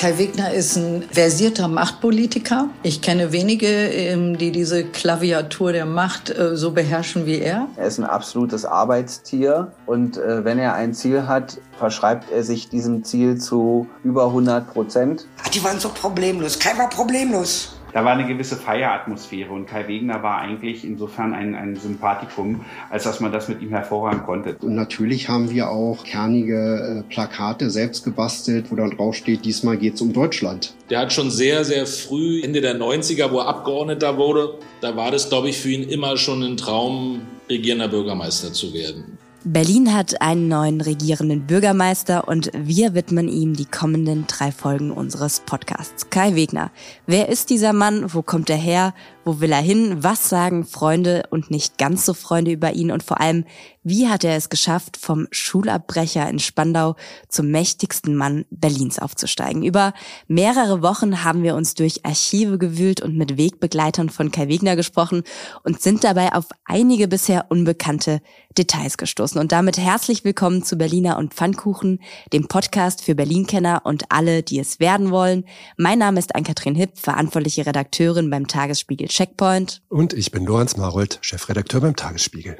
Kai Wegner ist ein versierter Machtpolitiker. Ich kenne wenige, ähm, die diese Klaviatur der Macht äh, so beherrschen wie er. Er ist ein absolutes Arbeitstier und äh, wenn er ein Ziel hat, verschreibt er sich diesem Ziel zu über 100 Prozent. Die waren so problemlos. Kai war problemlos. Da war eine gewisse Feieratmosphäre und Kai Wegner war eigentlich insofern ein, ein Sympathikum, als dass man das mit ihm hervorragen konnte. Und natürlich haben wir auch kernige äh, Plakate selbst gebastelt, wo dann drauf steht, diesmal geht's um Deutschland. Der hat schon sehr, sehr früh, Ende der 90er, wo er Abgeordneter wurde, da war das, glaube ich, für ihn immer schon ein Traum, regierender Bürgermeister zu werden. Berlin hat einen neuen regierenden Bürgermeister und wir widmen ihm die kommenden drei Folgen unseres Podcasts. Kai Wegner. Wer ist dieser Mann? Wo kommt er her? Wo will er hin? Was sagen Freunde und nicht ganz so Freunde über ihn? Und vor allem, wie hat er es geschafft, vom Schulabbrecher in Spandau zum mächtigsten Mann Berlins aufzusteigen? Über mehrere Wochen haben wir uns durch Archive gewühlt und mit Wegbegleitern von Kai Wegner gesprochen und sind dabei auf einige bisher unbekannte Details gestoßen. Und damit herzlich willkommen zu Berliner und Pfannkuchen, dem Podcast für Berlin-Kenner und alle, die es werden wollen. Mein Name ist Ann-Kathrin Hipp, verantwortliche Redakteurin beim Tagesspiegel Checkpoint. Und ich bin Lorenz Marold, Chefredakteur beim Tagesspiegel.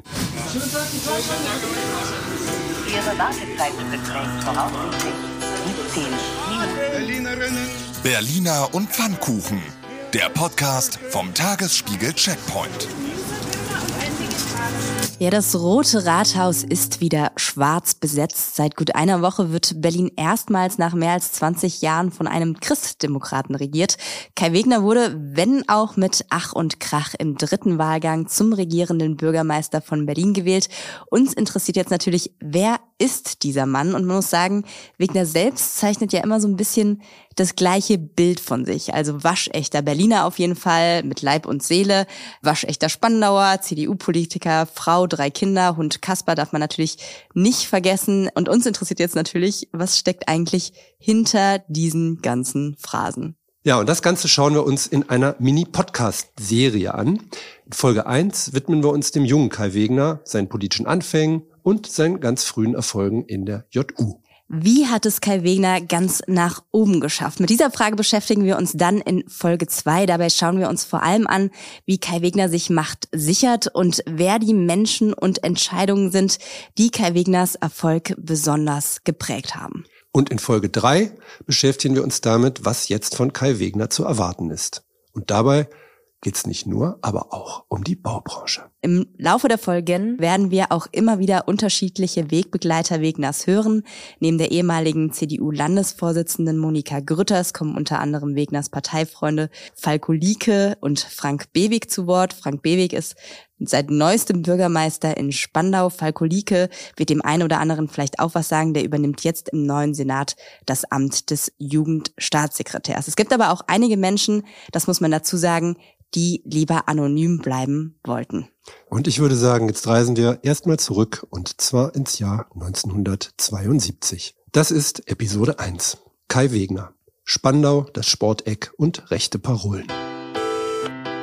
Berliner und Pfannkuchen, der Podcast vom Tagesspiegel Checkpoint. Ja, das Rote Rathaus ist wieder schwarz besetzt. Seit gut einer Woche wird Berlin erstmals nach mehr als 20 Jahren von einem Christdemokraten regiert. Kai Wegner wurde, wenn auch mit Ach und Krach im dritten Wahlgang zum regierenden Bürgermeister von Berlin gewählt. Uns interessiert jetzt natürlich, wer ist dieser Mann? Und man muss sagen, Wegner selbst zeichnet ja immer so ein bisschen das gleiche Bild von sich. Also waschechter Berliner auf jeden Fall, mit Leib und Seele, waschechter Spandauer, CDU-Politiker, Frau, drei Kinder, Hund Kasper darf man natürlich nicht vergessen. Und uns interessiert jetzt natürlich, was steckt eigentlich hinter diesen ganzen Phrasen? Ja, und das Ganze schauen wir uns in einer Mini-Podcast-Serie an. In Folge 1 widmen wir uns dem jungen Kai Wegner, seinen politischen Anfängen und seinen ganz frühen Erfolgen in der JU. Wie hat es Kai Wegner ganz nach oben geschafft? Mit dieser Frage beschäftigen wir uns dann in Folge zwei. Dabei schauen wir uns vor allem an, wie Kai Wegner sich Macht sichert und wer die Menschen und Entscheidungen sind, die Kai Wegners Erfolg besonders geprägt haben. Und in Folge drei beschäftigen wir uns damit, was jetzt von Kai Wegner zu erwarten ist. Und dabei geht es nicht nur, aber auch um die Baubranche. Im Laufe der Folgen werden wir auch immer wieder unterschiedliche Wegbegleiter Wegners hören. Neben der ehemaligen CDU-Landesvorsitzenden Monika Grütters kommen unter anderem Wegners Parteifreunde Falko Lieke und Frank Bewig zu Wort. Frank Bewig ist seit neuestem Bürgermeister in Spandau. Falko Lieke wird dem einen oder anderen vielleicht auch was sagen. Der übernimmt jetzt im neuen Senat das Amt des Jugendstaatssekretärs. Es gibt aber auch einige Menschen, das muss man dazu sagen, die lieber anonym bleiben wollten. Und ich würde sagen, jetzt reisen wir erstmal zurück und zwar ins Jahr 1972. Das ist Episode 1. Kai Wegner. Spandau, das Sporteck und rechte Parolen.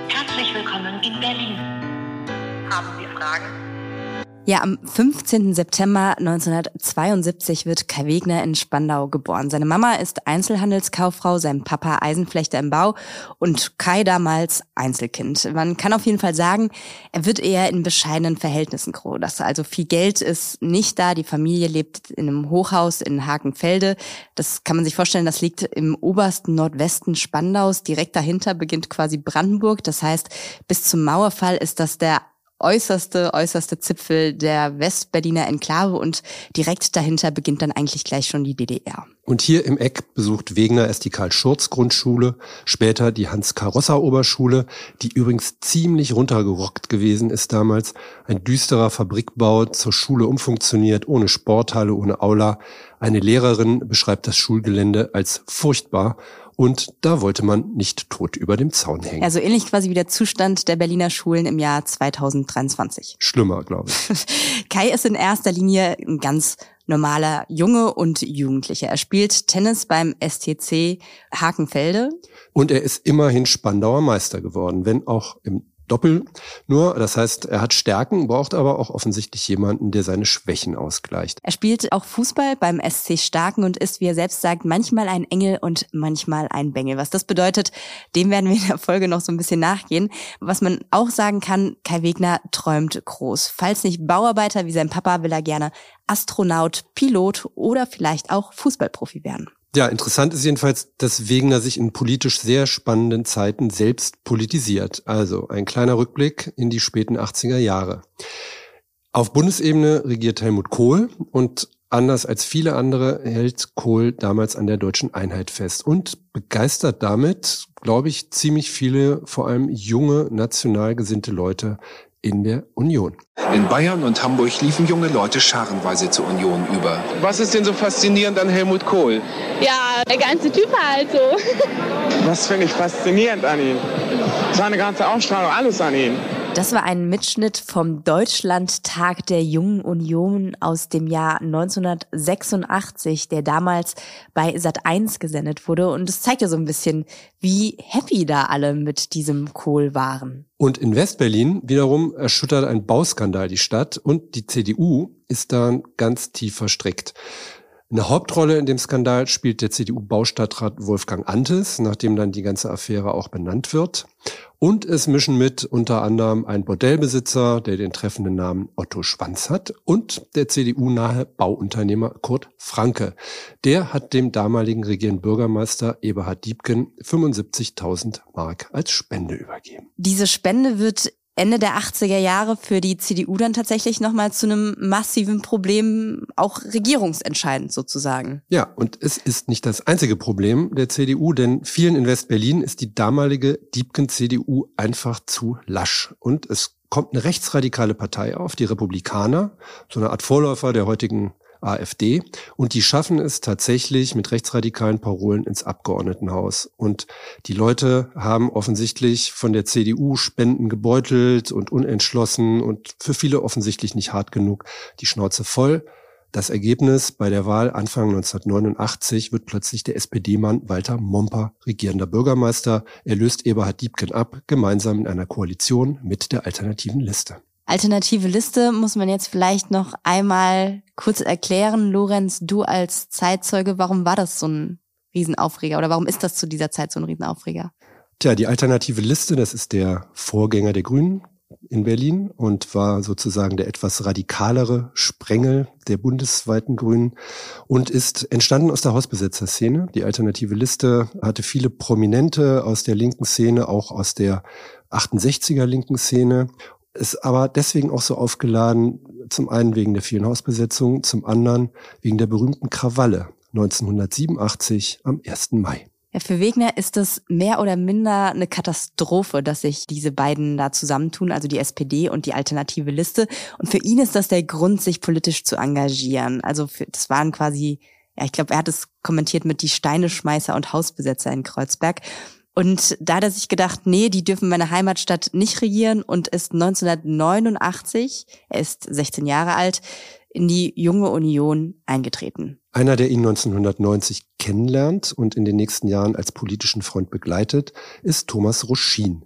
Herzlich willkommen in Berlin. Haben Sie Fragen? Ja, am 15. September 1972 wird Kai Wegner in Spandau geboren. Seine Mama ist Einzelhandelskauffrau, sein Papa Eisenflechter im Bau und Kai damals Einzelkind. Man kann auf jeden Fall sagen, er wird eher in bescheidenen Verhältnissen groß. Also viel Geld ist nicht da. Die Familie lebt in einem Hochhaus in Hakenfelde. Das kann man sich vorstellen, das liegt im obersten Nordwesten Spandaus. Direkt dahinter beginnt quasi Brandenburg. Das heißt, bis zum Mauerfall ist das der äußerste, äußerste Zipfel der Westberliner Enklave und direkt dahinter beginnt dann eigentlich gleich schon die DDR. Und hier im Eck besucht Wegner erst die Karl-Schurz-Grundschule, später die Hans-Karosser-Oberschule, die übrigens ziemlich runtergerockt gewesen ist damals. Ein düsterer Fabrikbau, zur Schule umfunktioniert, ohne Sporthalle, ohne Aula. Eine Lehrerin beschreibt das Schulgelände als furchtbar und da wollte man nicht tot über dem Zaun hängen. Also ähnlich quasi wie der Zustand der Berliner Schulen im Jahr 2023. Schlimmer, glaube ich. Kai ist in erster Linie ein ganz normaler Junge und Jugendlicher. Er spielt Tennis beim STC Hakenfelde. Und er ist immerhin Spandauer Meister geworden, wenn auch im Doppel nur. Das heißt, er hat Stärken, braucht aber auch offensichtlich jemanden, der seine Schwächen ausgleicht. Er spielt auch Fußball beim SC Starken und ist, wie er selbst sagt, manchmal ein Engel und manchmal ein Bengel. Was das bedeutet, dem werden wir in der Folge noch so ein bisschen nachgehen. Was man auch sagen kann, Kai Wegner träumt groß. Falls nicht Bauarbeiter wie sein Papa, will er gerne Astronaut, Pilot oder vielleicht auch Fußballprofi werden. Ja, interessant ist jedenfalls, dass Wegener sich in politisch sehr spannenden Zeiten selbst politisiert. Also ein kleiner Rückblick in die späten 80er Jahre. Auf Bundesebene regiert Helmut Kohl und anders als viele andere hält Kohl damals an der deutschen Einheit fest und begeistert damit, glaube ich, ziemlich viele, vor allem junge, national gesinnte Leute in der Union. In Bayern und Hamburg liefen junge Leute scharenweise zur Union über. Was ist denn so faszinierend an Helmut Kohl? Ja, der ganze Typ halt so. Was finde ich faszinierend an ihm? Seine ganze Ausstrahlung, alles an ihm. Das war ein Mitschnitt vom Deutschlandtag der Jungen Union aus dem Jahr 1986, der damals bei Sat1 gesendet wurde. Und es zeigt ja so ein bisschen, wie happy da alle mit diesem Kohl waren. Und in Westberlin wiederum erschüttert ein Bauskandal die Stadt und die CDU ist da ganz tief verstrickt. Eine Hauptrolle in dem Skandal spielt der CDU-Baustadtrat Wolfgang Antes, nachdem dann die ganze Affäre auch benannt wird. Und es mischen mit unter anderem ein Bordellbesitzer, der den treffenden Namen Otto Schwanz hat, und der CDU-nahe Bauunternehmer Kurt Franke. Der hat dem damaligen regierenden Bürgermeister Eberhard Diebken 75.000 Mark als Spende übergeben. Diese Spende wird Ende der 80er Jahre für die CDU dann tatsächlich nochmal zu einem massiven Problem, auch regierungsentscheidend sozusagen. Ja, und es ist nicht das einzige Problem der CDU, denn vielen in West-Berlin ist die damalige Diebken-CDU einfach zu lasch. Und es kommt eine rechtsradikale Partei auf, die Republikaner, so eine Art Vorläufer der heutigen AfD. Und die schaffen es tatsächlich mit rechtsradikalen Parolen ins Abgeordnetenhaus. Und die Leute haben offensichtlich von der CDU Spenden gebeutelt und unentschlossen und für viele offensichtlich nicht hart genug die Schnauze voll. Das Ergebnis bei der Wahl Anfang 1989 wird plötzlich der SPD-Mann Walter Momper regierender Bürgermeister. Er löst Eberhard Diebken ab, gemeinsam in einer Koalition mit der alternativen Liste. Alternative Liste muss man jetzt vielleicht noch einmal kurz erklären. Lorenz, du als Zeitzeuge, warum war das so ein Riesenaufreger oder warum ist das zu dieser Zeit so ein Riesenaufreger? Tja, die Alternative Liste, das ist der Vorgänger der Grünen in Berlin und war sozusagen der etwas radikalere Sprengel der bundesweiten Grünen und ist entstanden aus der Hausbesetzerszene. Die Alternative Liste hatte viele Prominente aus der linken Szene, auch aus der 68er linken Szene ist aber deswegen auch so aufgeladen, zum einen wegen der vielen Hausbesetzungen, zum anderen wegen der berühmten Krawalle 1987 am 1. Mai. Ja, für Wegner ist das mehr oder minder eine Katastrophe, dass sich diese beiden da zusammentun, also die SPD und die alternative Liste. Und für ihn ist das der Grund, sich politisch zu engagieren. Also für, das waren quasi, ja, ich glaube, er hat es kommentiert mit die Steineschmeißer und Hausbesetzer in Kreuzberg. Und da hat er sich gedacht, nee, die dürfen meine Heimatstadt nicht regieren und ist 1989, er ist 16 Jahre alt, in die junge Union eingetreten. Einer, der ihn 1990 kennenlernt und in den nächsten Jahren als politischen Freund begleitet, ist Thomas Ruschin.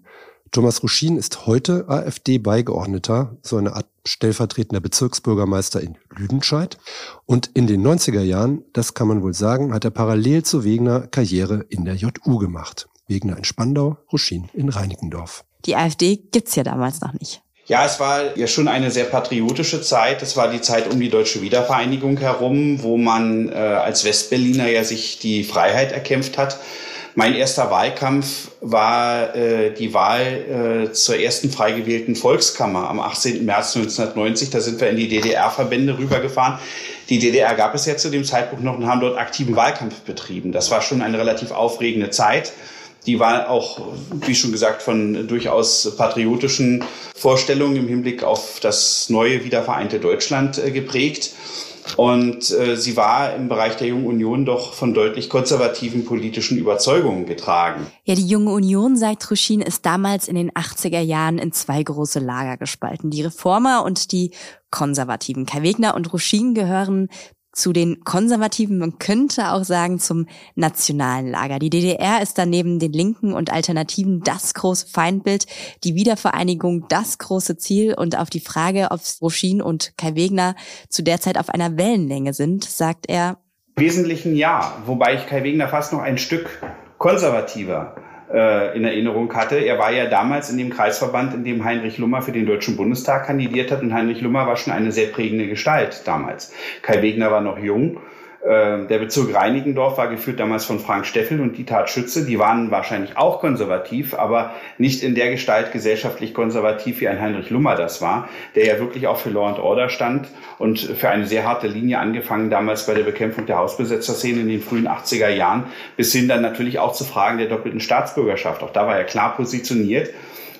Thomas Ruschin ist heute AfD-Beigeordneter, so eine Art stellvertretender Bezirksbürgermeister in Lüdenscheid. Und in den 90er Jahren, das kann man wohl sagen, hat er parallel zu Wegner Karriere in der JU gemacht. Wegner in Spandau, Ruschin in Reinickendorf. Die AfD gibt's ja damals noch nicht. Ja, es war ja schon eine sehr patriotische Zeit. Es war die Zeit um die deutsche Wiedervereinigung herum, wo man äh, als Westberliner ja sich die Freiheit erkämpft hat. Mein erster Wahlkampf war äh, die Wahl äh, zur ersten frei gewählten Volkskammer am 18. März 1990. Da sind wir in die DDR-Verbände rübergefahren. Die DDR gab es ja zu dem Zeitpunkt noch und haben dort aktiven Wahlkampf betrieben. Das war schon eine relativ aufregende Zeit. Die war auch, wie schon gesagt, von durchaus patriotischen Vorstellungen im Hinblick auf das neue wiedervereinte Deutschland äh, geprägt. Und äh, sie war im Bereich der Jungen Union doch von deutlich konservativen politischen Überzeugungen getragen. Ja, die Junge Union, sagt Ruschin, ist damals in den 80er Jahren in zwei große Lager gespalten. Die Reformer und die Konservativen. Kai Wegner und Ruschin gehören zu den Konservativen, man könnte auch sagen zum nationalen Lager. Die DDR ist dann neben den Linken und Alternativen das große Feindbild, die Wiedervereinigung das große Ziel und auf die Frage, ob Roschin und Kai Wegner zu der Zeit auf einer Wellenlänge sind, sagt er. Wesentlichen ja, wobei ich Kai Wegner fast noch ein Stück konservativer äh, in Erinnerung hatte. Er war ja damals in dem Kreisverband, in dem Heinrich Lummer für den Deutschen Bundestag kandidiert hat. Und Heinrich Lummer war schon eine sehr prägende Gestalt damals. Kai Wegner war noch jung äh, der Bezirk Reinigendorf war geführt damals von Frank Steffel und Dieter Schütze. Die waren wahrscheinlich auch konservativ, aber nicht in der Gestalt gesellschaftlich konservativ, wie ein Heinrich Lummer das war, der ja wirklich auch für Law and Order stand und für eine sehr harte Linie angefangen damals bei der Bekämpfung der Hausbesetzerszene in den frühen 80er Jahren, bis hin dann natürlich auch zu Fragen der doppelten Staatsbürgerschaft. Auch da war er klar positioniert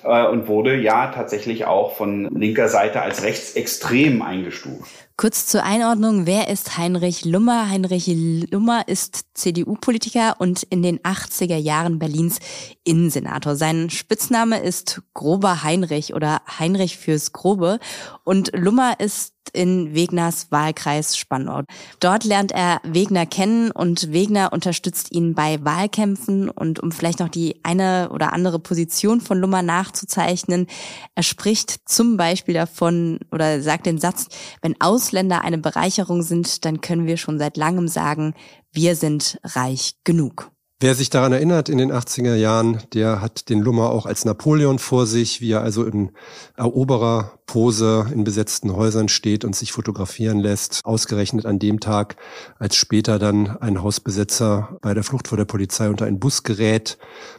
äh, und wurde ja tatsächlich auch von linker Seite als rechtsextrem eingestuft. Kurz zur Einordnung, wer ist Heinrich Lummer? Heinrich Lummer ist CDU-Politiker und in den 80er Jahren Berlins Innensenator. Sein Spitzname ist Grober Heinrich oder Heinrich fürs Grobe und Lummer ist in Wegners Wahlkreis Spandau. Dort lernt er Wegner kennen und Wegner unterstützt ihn bei Wahlkämpfen und um vielleicht noch die eine oder andere Position von Lummer nachzuzeichnen, er spricht zum Beispiel davon oder sagt den Satz, wenn Ausländer eine Bereicherung sind, dann können wir schon seit langem sagen, wir sind reich genug. Wer sich daran erinnert, in den 80er Jahren, der hat den Lummer auch als Napoleon vor sich, wie er also in Erobererpose in besetzten Häusern steht und sich fotografieren lässt. Ausgerechnet an dem Tag, als später dann ein Hausbesetzer bei der Flucht vor der Polizei unter einen Bus gerät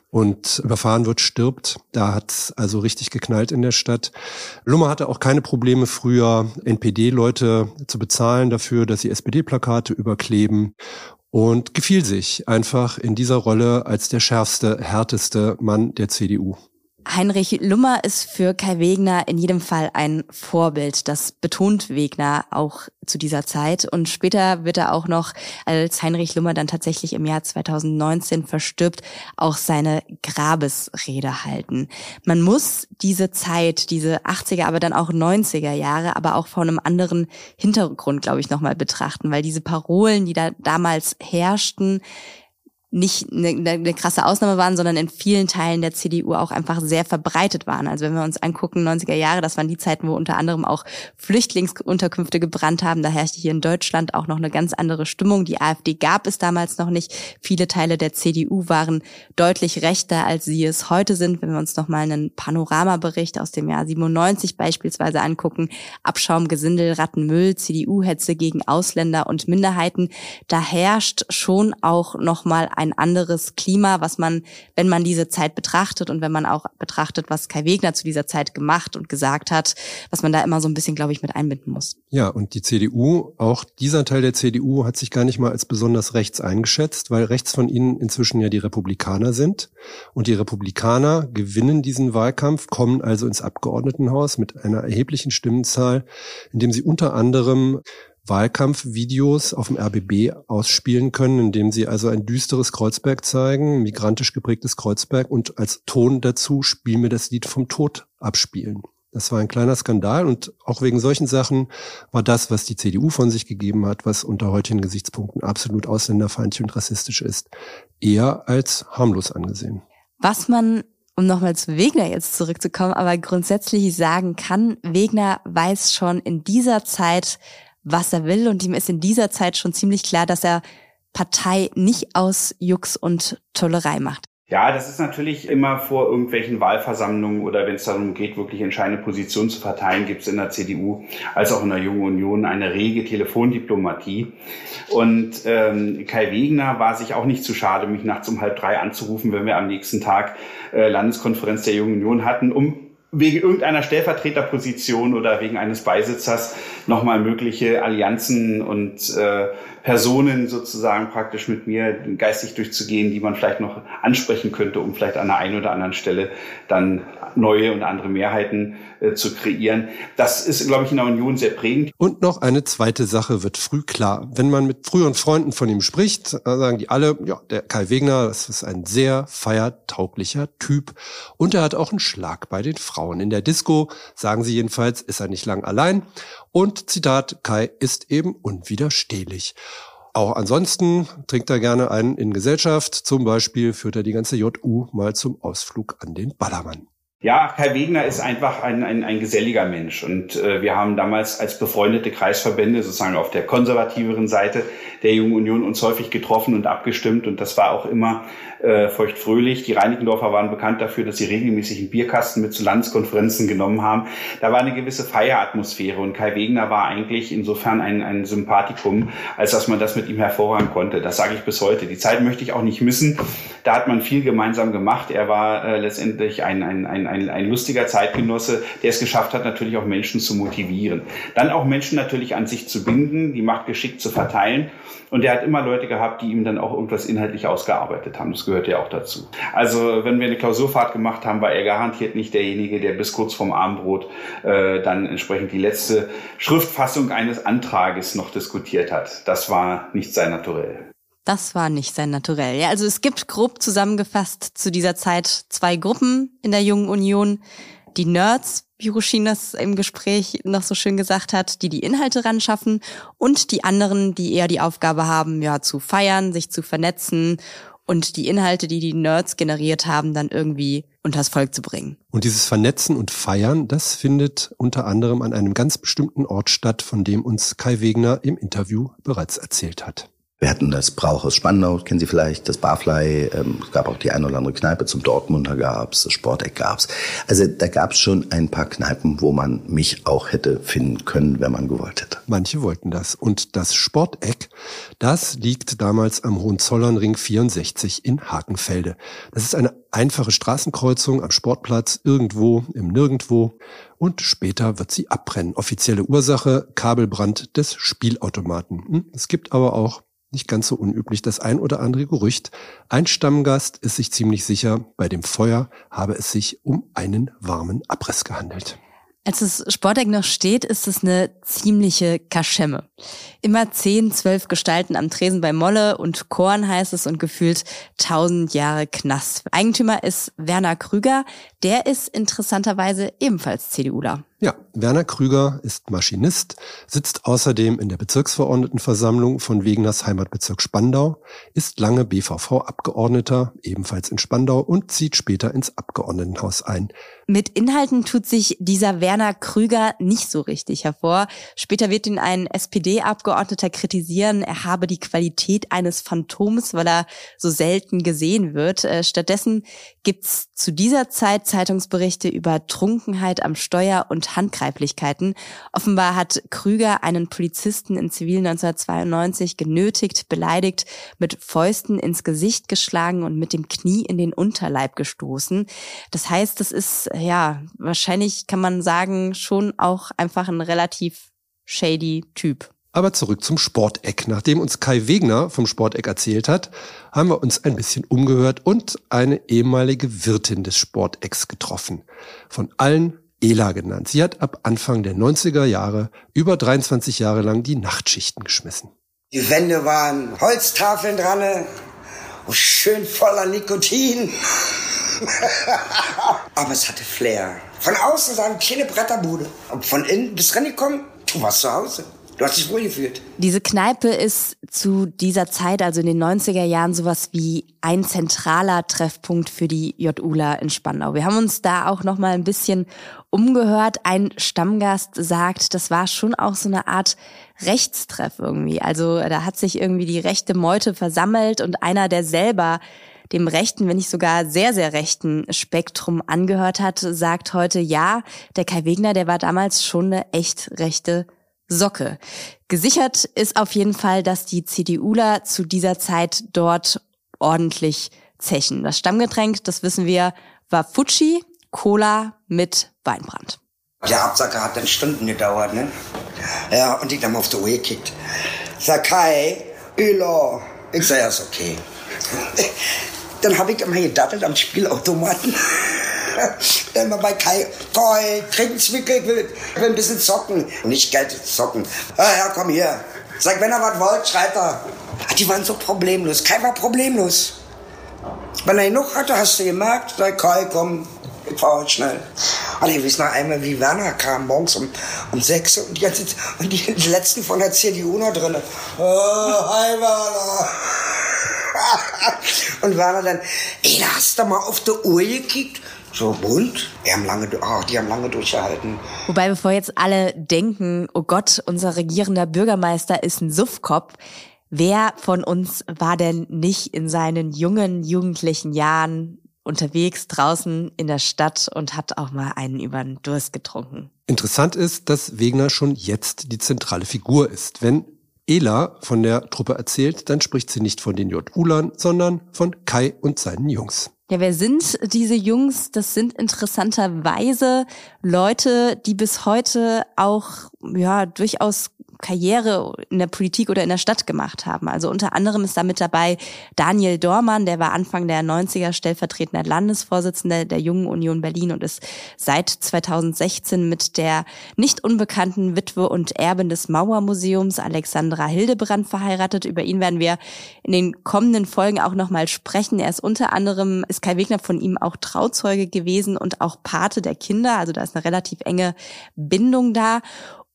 und überfahren wird, stirbt. Da hat's also richtig geknallt in der Stadt. Lummer hatte auch keine Probleme früher, NPD-Leute zu bezahlen dafür, dass sie SPD-Plakate überkleben und gefiel sich einfach in dieser Rolle als der schärfste, härteste Mann der CDU. Heinrich Lummer ist für Kai Wegner in jedem Fall ein Vorbild. Das betont Wegner auch zu dieser Zeit. Und später wird er auch noch, als Heinrich Lummer dann tatsächlich im Jahr 2019 verstirbt, auch seine Grabesrede halten. Man muss diese Zeit, diese 80er, aber dann auch 90er Jahre, aber auch vor einem anderen Hintergrund, glaube ich, nochmal betrachten, weil diese Parolen, die da damals herrschten, nicht eine, eine krasse Ausnahme waren, sondern in vielen Teilen der CDU auch einfach sehr verbreitet waren. Also wenn wir uns angucken, 90er Jahre, das waren die Zeiten, wo unter anderem auch Flüchtlingsunterkünfte gebrannt haben. Da herrschte hier in Deutschland auch noch eine ganz andere Stimmung. Die AfD gab es damals noch nicht. Viele Teile der CDU waren deutlich rechter, als sie es heute sind. Wenn wir uns nochmal einen Panoramabericht aus dem Jahr 97 beispielsweise angucken, Abschaum, Gesindel, Rattenmüll, CDU-Hetze gegen Ausländer und Minderheiten, da herrscht schon auch nochmal ein anderes Klima, was man, wenn man diese Zeit betrachtet und wenn man auch betrachtet, was Kai Wegner zu dieser Zeit gemacht und gesagt hat, was man da immer so ein bisschen, glaube ich, mit einbinden muss. Ja, und die CDU, auch dieser Teil der CDU hat sich gar nicht mal als besonders rechts eingeschätzt, weil rechts von ihnen inzwischen ja die Republikaner sind. Und die Republikaner gewinnen diesen Wahlkampf, kommen also ins Abgeordnetenhaus mit einer erheblichen Stimmenzahl, indem sie unter anderem Wahlkampfvideos auf dem RBB ausspielen können, indem sie also ein düsteres Kreuzberg zeigen, migrantisch geprägtes Kreuzberg und als Ton dazu spielen wir das Lied vom Tod abspielen. Das war ein kleiner Skandal und auch wegen solchen Sachen war das, was die CDU von sich gegeben hat, was unter heutigen Gesichtspunkten absolut ausländerfeindlich und rassistisch ist, eher als harmlos angesehen. Was man um nochmal zu Wegner jetzt zurückzukommen, aber grundsätzlich sagen kann, Wegner weiß schon in dieser Zeit, was er will. Und ihm ist in dieser Zeit schon ziemlich klar, dass er Partei nicht aus Jux und Tollerei macht. Ja, das ist natürlich immer vor irgendwelchen Wahlversammlungen oder wenn es darum geht, wirklich entscheidende Positionen zu verteilen, gibt es in der CDU als auch in der Jungen Union eine rege Telefondiplomatie. Und ähm, Kai Wegner war sich auch nicht zu schade, mich nachts um halb drei anzurufen, wenn wir am nächsten Tag äh, Landeskonferenz der Jungen Union hatten, um wegen irgendeiner Stellvertreterposition oder wegen eines Beisitzers nochmal mögliche Allianzen und äh, Personen sozusagen praktisch mit mir geistig durchzugehen, die man vielleicht noch ansprechen könnte, um vielleicht an der einen oder anderen Stelle dann neue und andere Mehrheiten äh, zu kreieren. Das ist, glaube ich, in der Union sehr prägend. Und noch eine zweite Sache wird früh klar. Wenn man mit früheren Freunden von ihm spricht, äh, sagen die alle, ja, der Kai Wegner, das ist ein sehr feiertauglicher Typ. Und er hat auch einen Schlag bei den Frauen. In der Disco, sagen sie jedenfalls, ist er nicht lang allein. Und Und Zitat, Kai ist eben unwiderstehlich. Auch ansonsten trinkt er gerne einen in Gesellschaft. Zum Beispiel führt er die ganze JU mal zum Ausflug an den Ballermann. Ja, Kai Wegner ist einfach ein, ein, ein geselliger Mensch. Und äh, wir haben damals als befreundete Kreisverbände sozusagen auf der konservativeren Seite der Jungen Union uns häufig getroffen und abgestimmt. Und das war auch immer äh, feuchtfröhlich. Die Reinickendorfer waren bekannt dafür, dass sie regelmäßig einen Bierkasten mit zu Landeskonferenzen genommen haben. Da war eine gewisse Feieratmosphäre. Und Kai Wegner war eigentlich insofern ein, ein Sympathikum, als dass man das mit ihm hervorragen konnte. Das sage ich bis heute. Die Zeit möchte ich auch nicht missen. Da hat man viel gemeinsam gemacht. Er war äh, letztendlich ein, ein, ein ein, ein lustiger Zeitgenosse, der es geschafft hat, natürlich auch Menschen zu motivieren. Dann auch Menschen natürlich an sich zu binden, die Macht geschickt zu verteilen. Und er hat immer Leute gehabt, die ihm dann auch irgendwas inhaltlich ausgearbeitet haben. Das gehört ja auch dazu. Also wenn wir eine Klausurfahrt gemacht haben, war er garantiert nicht derjenige, der bis kurz vorm Abendbrot äh, dann entsprechend die letzte Schriftfassung eines Antrages noch diskutiert hat. Das war nicht sein Naturell. Das war nicht sein Naturell. Ja, also es gibt grob zusammengefasst zu dieser Zeit zwei Gruppen in der Jungen Union. Die Nerds, wie Ruschinas im Gespräch noch so schön gesagt hat, die die Inhalte ran schaffen und die anderen, die eher die Aufgabe haben, ja, zu feiern, sich zu vernetzen und die Inhalte, die die Nerds generiert haben, dann irgendwie unters Volk zu bringen. Und dieses Vernetzen und Feiern, das findet unter anderem an einem ganz bestimmten Ort statt, von dem uns Kai Wegner im Interview bereits erzählt hat. Wir hatten das Brauch aus Spandau, kennen Sie vielleicht, das Barfly, ähm, es gab auch die eine oder andere Kneipe, zum Dortmunder gab's, das Sporteck gab's. Also da gab's schon ein paar Kneipen, wo man mich auch hätte finden können, wenn man gewollt hätte. Manche wollten das. Und das Sporteck, das liegt damals am Hohenzollernring 64 in Hakenfelde. Das ist eine einfache Straßenkreuzung am Sportplatz irgendwo im Nirgendwo und später wird sie abbrennen. Offizielle Ursache Kabelbrand des Spielautomaten. Hm, es gibt aber auch nicht ganz so unüblich das ein oder andere Gerücht. Ein Stammgast ist sich ziemlich sicher, bei dem Feuer habe es sich um einen warmen Abriss gehandelt. Als das Sporteck noch steht, ist es eine ziemliche Kaschemme. Immer zehn, zwölf Gestalten am Tresen bei Molle und Korn heißt es und gefühlt tausend Jahre Knast. Eigentümer ist Werner Krüger. Der ist interessanterweise ebenfalls CDUler. Ja, Werner Krüger ist Maschinist, sitzt außerdem in der Bezirksverordnetenversammlung von Wegeners Heimatbezirk Spandau, ist lange BVV-Abgeordneter, ebenfalls in Spandau und zieht später ins Abgeordnetenhaus ein. Mit Inhalten tut sich dieser Werner Krüger nicht so richtig hervor. Später wird ihn ein SPD-Abgeordneter kritisieren, er habe die Qualität eines Phantoms, weil er so selten gesehen wird. Äh, stattdessen gibt's zu dieser Zeit Zeitungsberichte über Trunkenheit am Steuer und Handgreiflichkeiten. Offenbar hat Krüger einen Polizisten in Zivil 1992 genötigt, beleidigt, mit Fäusten ins Gesicht geschlagen und mit dem Knie in den Unterleib gestoßen. Das heißt, das ist, ja, wahrscheinlich kann man sagen, schon auch einfach ein relativ shady Typ. Aber zurück zum Sporteck. Nachdem uns Kai Wegner vom Sporteck erzählt hat, haben wir uns ein bisschen umgehört und eine ehemalige Wirtin des Sportecks getroffen. Von allen Ela genannt. Sie hat ab Anfang der 90er Jahre über 23 Jahre lang die Nachtschichten geschmissen. Die Wände waren Holztafeln dran, schön voller Nikotin. Aber es hatte Flair. Von außen sah eine kleine Bretterbude. Und von innen bist reingekommen, du warst zu Hause. Du hast dich wohl gefühlt. Diese Kneipe ist zu dieser Zeit, also in den 90er Jahren, sowas wie ein zentraler Treffpunkt für die JULA in Spandau. Wir haben uns da auch noch mal ein bisschen umgehört. Ein Stammgast sagt, das war schon auch so eine Art Rechtstreff irgendwie. Also da hat sich irgendwie die rechte Meute versammelt und einer, der selber dem rechten, wenn nicht sogar sehr, sehr rechten Spektrum angehört hat, sagt heute, ja, der Kai Wegner, der war damals schon eine echt rechte Socke. Gesichert ist auf jeden Fall, dass die CDUler zu dieser Zeit dort ordentlich zechen. Das Stammgetränk, das wissen wir, war Fuji, Cola mit Weinbrand. Der Absacker hat dann Stunden gedauert, ne? Ja, und ich dann auf die Uhr gekickt. Sag, Kai, Ölo. Ich sag, ja, ist okay. Dann habe ich immer gedattelt am Spielautomaten. Immer bei Kai, Trinkzwickel, ich will, will ein bisschen zocken. Nicht Geld zocken. Ja, ja, komm hier. Sag, wenn er was wollt, schreit er. Ach, die waren so problemlos. Kai war problemlos. Wenn er genug hatte, hast du gemerkt, sag Kai, komm, ich fahre heute schnell. Und ich weiß noch einmal, wie Werner kam, morgens um, um sechs und die, und die, die letzten von der CDU noch drin. Oh, hi Werner. und Werner dann, ey, da hast du mal auf die Uhr gekickt? So bunt. Die haben lange, oh, die haben lange durchgehalten. Wobei, bevor jetzt alle denken, oh Gott, unser regierender Bürgermeister ist ein Suffkopf, wer von uns war denn nicht in seinen jungen, jugendlichen Jahren unterwegs draußen in der Stadt und hat auch mal einen über den Durst getrunken? Interessant ist, dass Wegner schon jetzt die zentrale Figur ist. Wenn Ela von der Truppe erzählt, dann spricht sie nicht von den JUlern, sondern von Kai und seinen Jungs. Ja, wer sind diese Jungs? Das sind interessanterweise Leute, die bis heute auch ja durchaus Karriere in der Politik oder in der Stadt gemacht haben. Also unter anderem ist da mit dabei Daniel Dormann, der war Anfang der 90er stellvertretender Landesvorsitzender der Jungen Union Berlin und ist seit 2016 mit der nicht unbekannten Witwe und Erbin des Mauermuseums Alexandra Hildebrand verheiratet. Über ihn werden wir in den kommenden Folgen auch nochmal sprechen. Er ist unter anderem, ist Kai Wegner von ihm auch Trauzeuge gewesen und auch Pate der Kinder. Also da ist eine relativ enge Bindung da.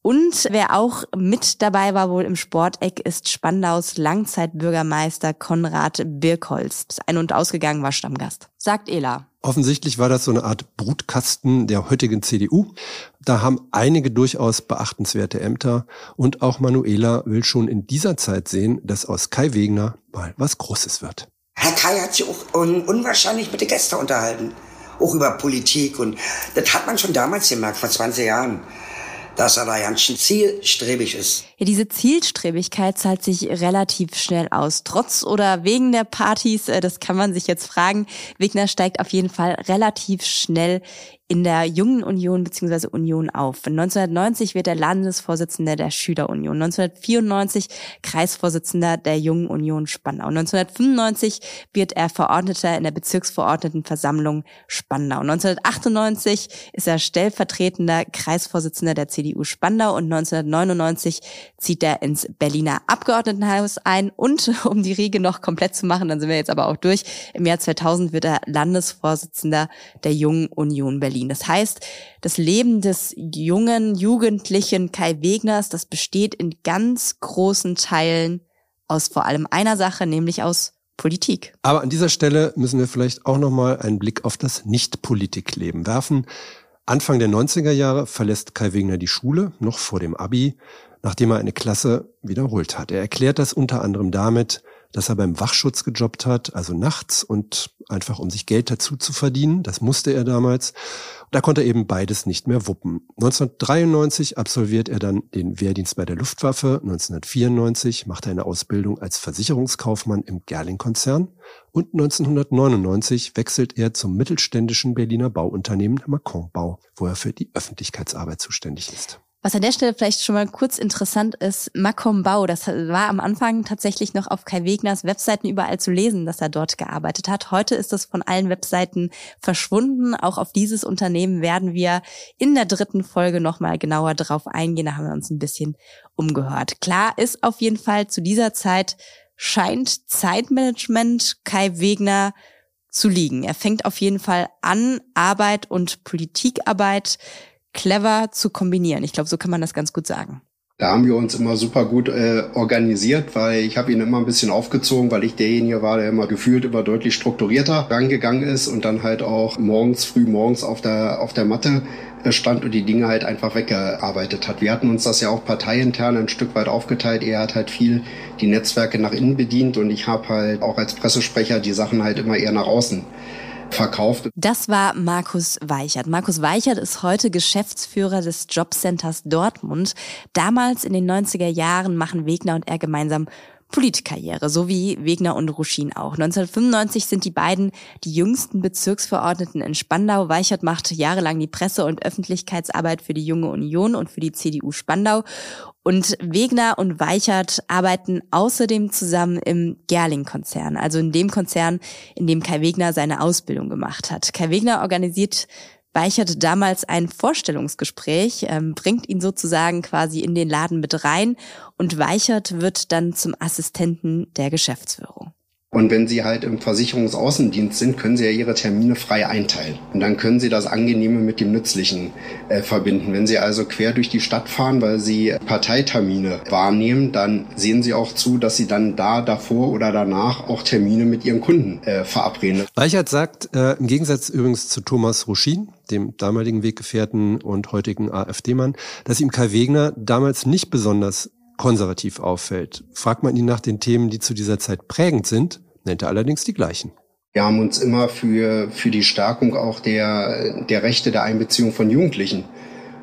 Und wer auch mit dabei war wohl im Sporteck ist Spandaus Langzeitbürgermeister Konrad Birkholz. Ein- und ausgegangen war Stammgast. Sagt Ela. Offensichtlich war das so eine Art Brutkasten der heutigen CDU. Da haben einige durchaus beachtenswerte Ämter und auch Manuela will schon in dieser Zeit sehen, dass aus Kai Wegner mal was Großes wird. Herr Kai hat sich auch un unwahrscheinlich mit den Gästen unterhalten. Auch über Politik und das hat man schon damals gemerkt, vor 20 Jahren dass er da ganz schön zielstrebig ist. Ja, diese Zielstrebigkeit zahlt sich relativ schnell aus. Trotz oder wegen der Partys, äh, das kann man sich jetzt fragen. Wegner steigt auf jeden Fall relativ schnell in der Jungen Union bzw. Union auf. 1990 wird er Landesvorsitzender der Schülerunion, 1994 Kreisvorsitzender der Jungen Union Spandau, 1995 wird er Verordneter in der Bezirksverordnetenversammlung Spandau, 1998 ist er stellvertretender Kreisvorsitzender der CDU Spandau und 1999 zieht er ins Berliner Abgeordnetenhaus ein und um die Riege noch komplett zu machen, dann sind wir jetzt aber auch durch, im Jahr 2000 wird er Landesvorsitzender der Jungen Union Berlin. Berlin. Das heißt, das Leben des jungen, jugendlichen Kai Wegners, das besteht in ganz großen Teilen aus vor allem einer Sache, nämlich aus Politik. Aber an dieser Stelle müssen wir vielleicht auch noch mal einen Blick auf das Nicht-Politikleben werfen. Anfang der 90er Jahre verlässt Kai Wegner die Schule, noch vor dem Abi, nachdem er eine Klasse wiederholt hat. Er erklärt das unter anderem damit, dass er beim Wachschutz gejobbt hat, also nachts und einfach um sich Geld dazu zu verdienen. Das musste er damals. Da konnte er eben beides nicht mehr wuppen. 1993 absolviert er dann den Wehrdienst bei der Luftwaffe. 1994 macht er eine Ausbildung als Versicherungskaufmann im Gerling-Konzern. Und 1999 wechselt er zum mittelständischen Berliner Bauunternehmen Macron Bau, wo er für die Öffentlichkeitsarbeit zuständig ist. Was an der Stelle vielleicht schon mal kurz interessant ist, Macom Bau, das war am Anfang tatsächlich noch auf Kai Wegners Webseiten überall zu lesen, dass er dort gearbeitet hat. Heute ist das von allen Webseiten verschwunden. Auch auf dieses Unternehmen werden wir in der dritten Folge nochmal genauer drauf eingehen. Da haben wir uns ein bisschen umgehört. Klar ist auf jeden Fall zu dieser Zeit scheint Zeitmanagement Kai Wegner zu liegen. Er fängt auf jeden Fall an, Arbeit und Politikarbeit clever zu kombinieren. Ich glaube, so kann man das ganz gut sagen. Da haben wir uns immer super gut äh, organisiert, weil ich habe ihn immer ein bisschen aufgezogen, weil ich derjenige war, der immer gefühlt immer deutlich strukturierter rangegangen ist und dann halt auch morgens, früh morgens auf der, auf der Matte äh, stand und die Dinge halt einfach weggearbeitet hat. Wir hatten uns das ja auch parteiintern ein Stück weit aufgeteilt. Er hat halt viel die Netzwerke nach innen bedient und ich habe halt auch als Pressesprecher die Sachen halt immer eher nach außen verkauft. Das war Markus Weichert. Markus Weichert ist heute Geschäftsführer des Jobcenters Dortmund. Damals in den 90er Jahren machen Wegner und er gemeinsam Politkarriere, so wie Wegner und Ruschin auch. 1995 sind die beiden die jüngsten Bezirksverordneten in Spandau. Weichert macht jahrelang die Presse- und Öffentlichkeitsarbeit für die Junge Union und für die CDU Spandau. Und Wegner und Weichert arbeiten außerdem zusammen im Gerling-Konzern, also in dem Konzern, in dem Kai Wegner seine Ausbildung gemacht hat. Kai Wegner organisiert Weichert damals ein Vorstellungsgespräch, ähm, bringt ihn sozusagen quasi in den Laden mit rein und Weichert wird dann zum Assistenten der Geschäftsführung. Und wenn Sie halt im Versicherungsaußendienst sind, können Sie ja Ihre Termine frei einteilen. Und dann können Sie das Angenehme mit dem Nützlichen äh, verbinden. Wenn Sie also quer durch die Stadt fahren, weil Sie Parteitermine wahrnehmen, dann sehen Sie auch zu, dass Sie dann da, davor oder danach auch Termine mit Ihren Kunden äh, verabreden. Reichert sagt, äh, im Gegensatz übrigens zu Thomas Ruschin, dem damaligen Weggefährten und heutigen AfD-Mann, dass ihm Kai Wegner damals nicht besonders konservativ auffällt. Fragt man ihn nach den Themen, die zu dieser Zeit prägend sind, nennt er allerdings die gleichen. Wir haben uns immer für, für die Stärkung auch der, der Rechte der Einbeziehung von Jugendlichen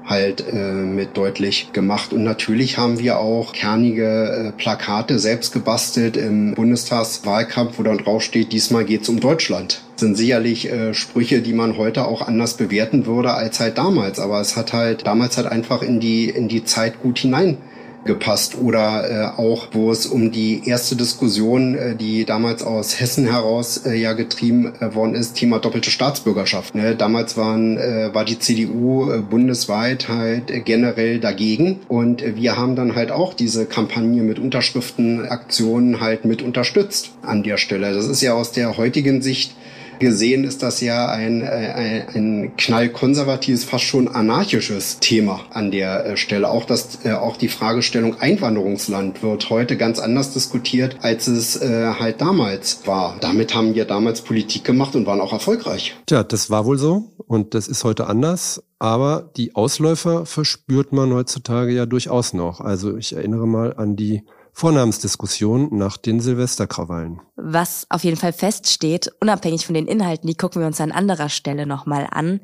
halt äh, mit deutlich gemacht. Und natürlich haben wir auch kernige äh, Plakate selbst gebastelt im Bundestagswahlkampf, wo dann draufsteht, diesmal geht's um Deutschland. Das sind sicherlich äh, Sprüche, die man heute auch anders bewerten würde als halt damals. Aber es hat halt damals halt einfach in die, in die Zeit gut hinein gepasst oder äh, auch, wo es um die erste Diskussion, äh, die damals aus Hessen heraus äh, ja getrieben äh, worden ist, Thema doppelte Staatsbürgerschaft. Ne? Damals waren, äh, war die CDU äh, bundesweit halt äh, generell dagegen und äh, wir haben dann halt auch diese Kampagne mit Unterschriftenaktionen halt mit unterstützt an der Stelle. Das ist ja aus der heutigen Sicht gesehen ist das ja ein, äh, ein, ein knallkonservatives, fast schon anarchisches Thema an der äh, Stelle. Auch, das, äh, auch die Fragestellung Einwanderungsland wird heute ganz anders diskutiert, als es halt damals war. Damit haben wir damals Politik gemacht und waren auch erfolgreich. Tja, das war wohl so und das ist heute anders. Aber die Ausläufer verspürt man heutzutage ja durchaus noch. Also ich erinnere mal an die Vornamensdiskussion nach den Silvesterkrawallen. Was auf jeden Fall feststeht, unabhängig von den Inhalten, die gucken wir uns an anderer Stelle nochmal an.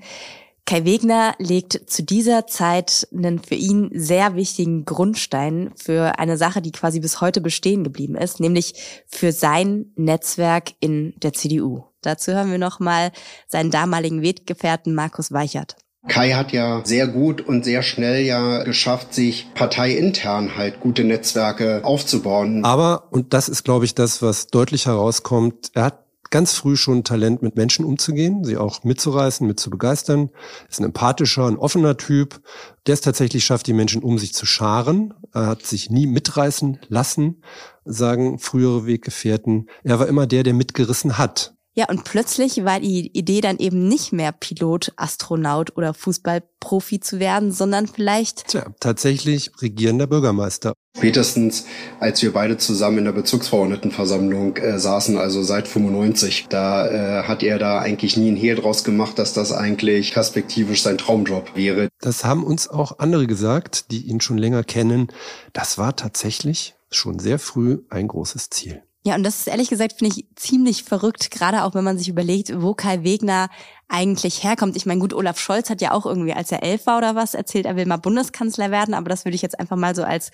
Kai Wegner legt zu dieser Zeit einen für ihn sehr wichtigen Grundstein für eine Sache, die quasi bis heute bestehen geblieben ist, nämlich für sein Netzwerk in der CDU. Dazu hören wir nochmal seinen damaligen Weggefährten Markus Weichert. Kai hat ja sehr gut und sehr schnell ja geschafft, sich parteiintern halt gute Netzwerke aufzubauen. Aber, und das ist, glaube ich, das, was deutlich herauskommt, er hat ganz früh schon Talent, mit Menschen umzugehen, sie auch mitzureißen, mit zu begeistern. Ist ein empathischer, ein offener Typ, der es tatsächlich schafft, die Menschen um sich zu scharen. Er hat sich nie mitreißen lassen, sagen frühere Weggefährten. Er war immer der, der mitgerissen hat. Ja, und plötzlich war die Idee dann eben nicht mehr Pilot, Astronaut oder Fußballprofi zu werden, sondern vielleicht. Tja, tatsächlich regierender Bürgermeister. Spätestens, als wir beide zusammen in der Bezirksverordnetenversammlung äh, saßen, also seit 95, da äh, hat er da eigentlich nie ein Hehl draus gemacht, dass das eigentlich perspektivisch sein Traumjob wäre. Das haben uns auch andere gesagt, die ihn schon länger kennen. Das war tatsächlich schon sehr früh ein großes Ziel. Ja, und das ist ehrlich gesagt, finde ich, ziemlich verrückt, gerade auch wenn man sich überlegt, wo Kai Wegner eigentlich herkommt. Ich meine, gut, Olaf Scholz hat ja auch irgendwie, als er elf war oder was, erzählt, er will mal Bundeskanzler werden, aber das würde ich jetzt einfach mal so als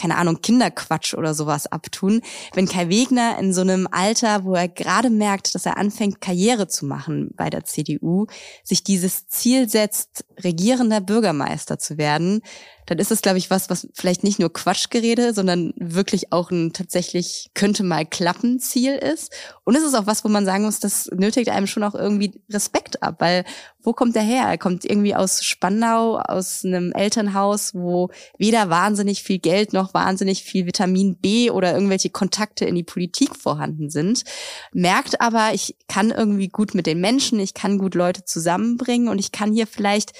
keine Ahnung, Kinderquatsch oder sowas abtun. Wenn Kai Wegner in so einem Alter, wo er gerade merkt, dass er anfängt, Karriere zu machen bei der CDU, sich dieses Ziel setzt, regierender Bürgermeister zu werden, dann ist es, glaube ich, was, was vielleicht nicht nur Quatschgerede, sondern wirklich auch ein tatsächlich könnte mal klappen Ziel ist. Und es ist auch was, wo man sagen muss, das nötigt einem schon auch irgendwie Respekt ab, weil wo kommt er her? Er kommt irgendwie aus Spandau, aus einem Elternhaus, wo weder wahnsinnig viel Geld noch wahnsinnig viel Vitamin B oder irgendwelche Kontakte in die Politik vorhanden sind. Merkt aber, ich kann irgendwie gut mit den Menschen, ich kann gut Leute zusammenbringen und ich kann hier vielleicht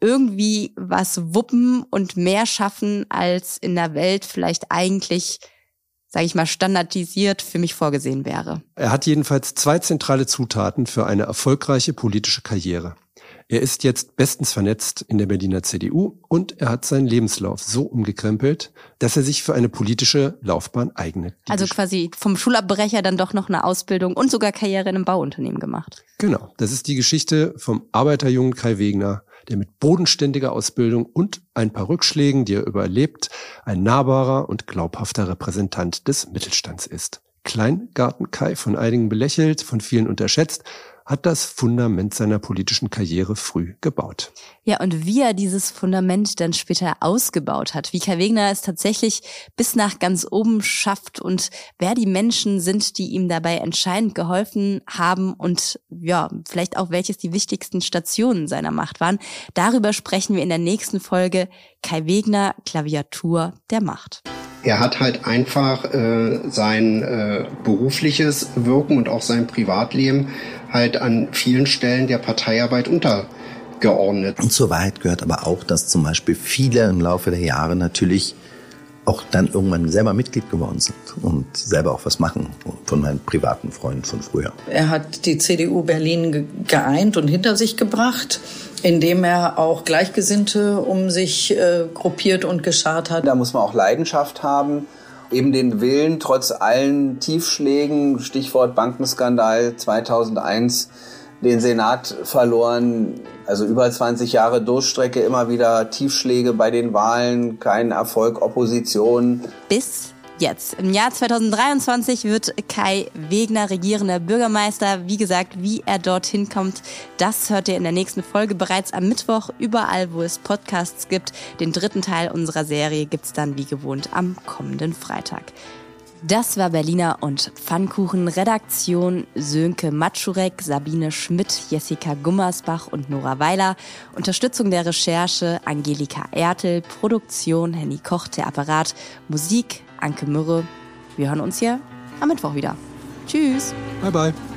irgendwie was wuppen und mehr schaffen, als in der Welt vielleicht eigentlich sage ich mal, standardisiert für mich vorgesehen wäre. Er hat jedenfalls zwei zentrale Zutaten für eine erfolgreiche politische Karriere. Er ist jetzt bestens vernetzt in der Berliner CDU und er hat seinen Lebenslauf so umgekrempelt, dass er sich für eine politische Laufbahn eignet. Also quasi vom Schulabbrecher dann doch noch eine Ausbildung und sogar Karriere in einem Bauunternehmen gemacht. Genau, das ist die Geschichte vom Arbeiterjungen Kai Wegner, der mit bodenständiger Ausbildung und ein paar Rückschlägen, die er überlebt, ein nahbarer und glaubhafter Repräsentant des Mittelstands ist. Kleingarten Kai von einigen belächelt, von vielen unterschätzt, hat das Fundament seiner politischen Karriere früh gebaut. Ja, und wie er dieses Fundament dann später ausgebaut hat, wie Kai Wegner es tatsächlich bis nach ganz oben schafft und wer die Menschen sind, die ihm dabei entscheidend geholfen haben und ja, vielleicht auch welches die wichtigsten Stationen seiner Macht waren, darüber sprechen wir in der nächsten Folge Kai Wegner, Klaviatur der Macht. er hat halt einfach äh, sein äh, berufliches Wirken und auch sein Privatleben halt an vielen Stellen der Parteiarbeit untergeordnet. Und zur Wahrheit gehört aber auch, dass zum Beispiel viele im Laufe der Jahre natürlich auch dann irgendwann selber Mitglied geworden sind und selber auch was machen von meinen privaten Freunden von früher. Er hat die CDU Berlin geeint und hinter sich gebracht, indem er auch Gleichgesinnte um sich äh, gruppiert und geschart hat. Da muss man auch Leidenschaft haben, eben den Willen, trotz allen Tiefschlägen, Stichwort Bankenskandal 2001, den Senat verloren, also über 20 Jahre Durchstrecke, immer wieder Tiefschläge bei den Wahlen, kein Erfolg, Opposition. Bis jetzt. Im Jahr 2023 wird Kai Wegner regierender Bürgermeister. Wie gesagt, wie er dorthin kommt, das hört ihr in der nächsten Folge bereits am Mittwoch, überall, wo es Podcasts gibt. Den dritten Teil unserer Serie gibt's dann wie gewohnt am kommenden Freitag. Das war Berliner und Pfannkuchen. Redaktion Sönke Matschurek, Sabine Schmidt, Jessica Gummersbach und Nora Weiler. Unterstützung der Recherche Angelika Ertel. Produktion Henny Koch, der Apparat. Musik Anke Mürre. Wir hören uns hier am Mittwoch wieder. Tschüss. Bye bye.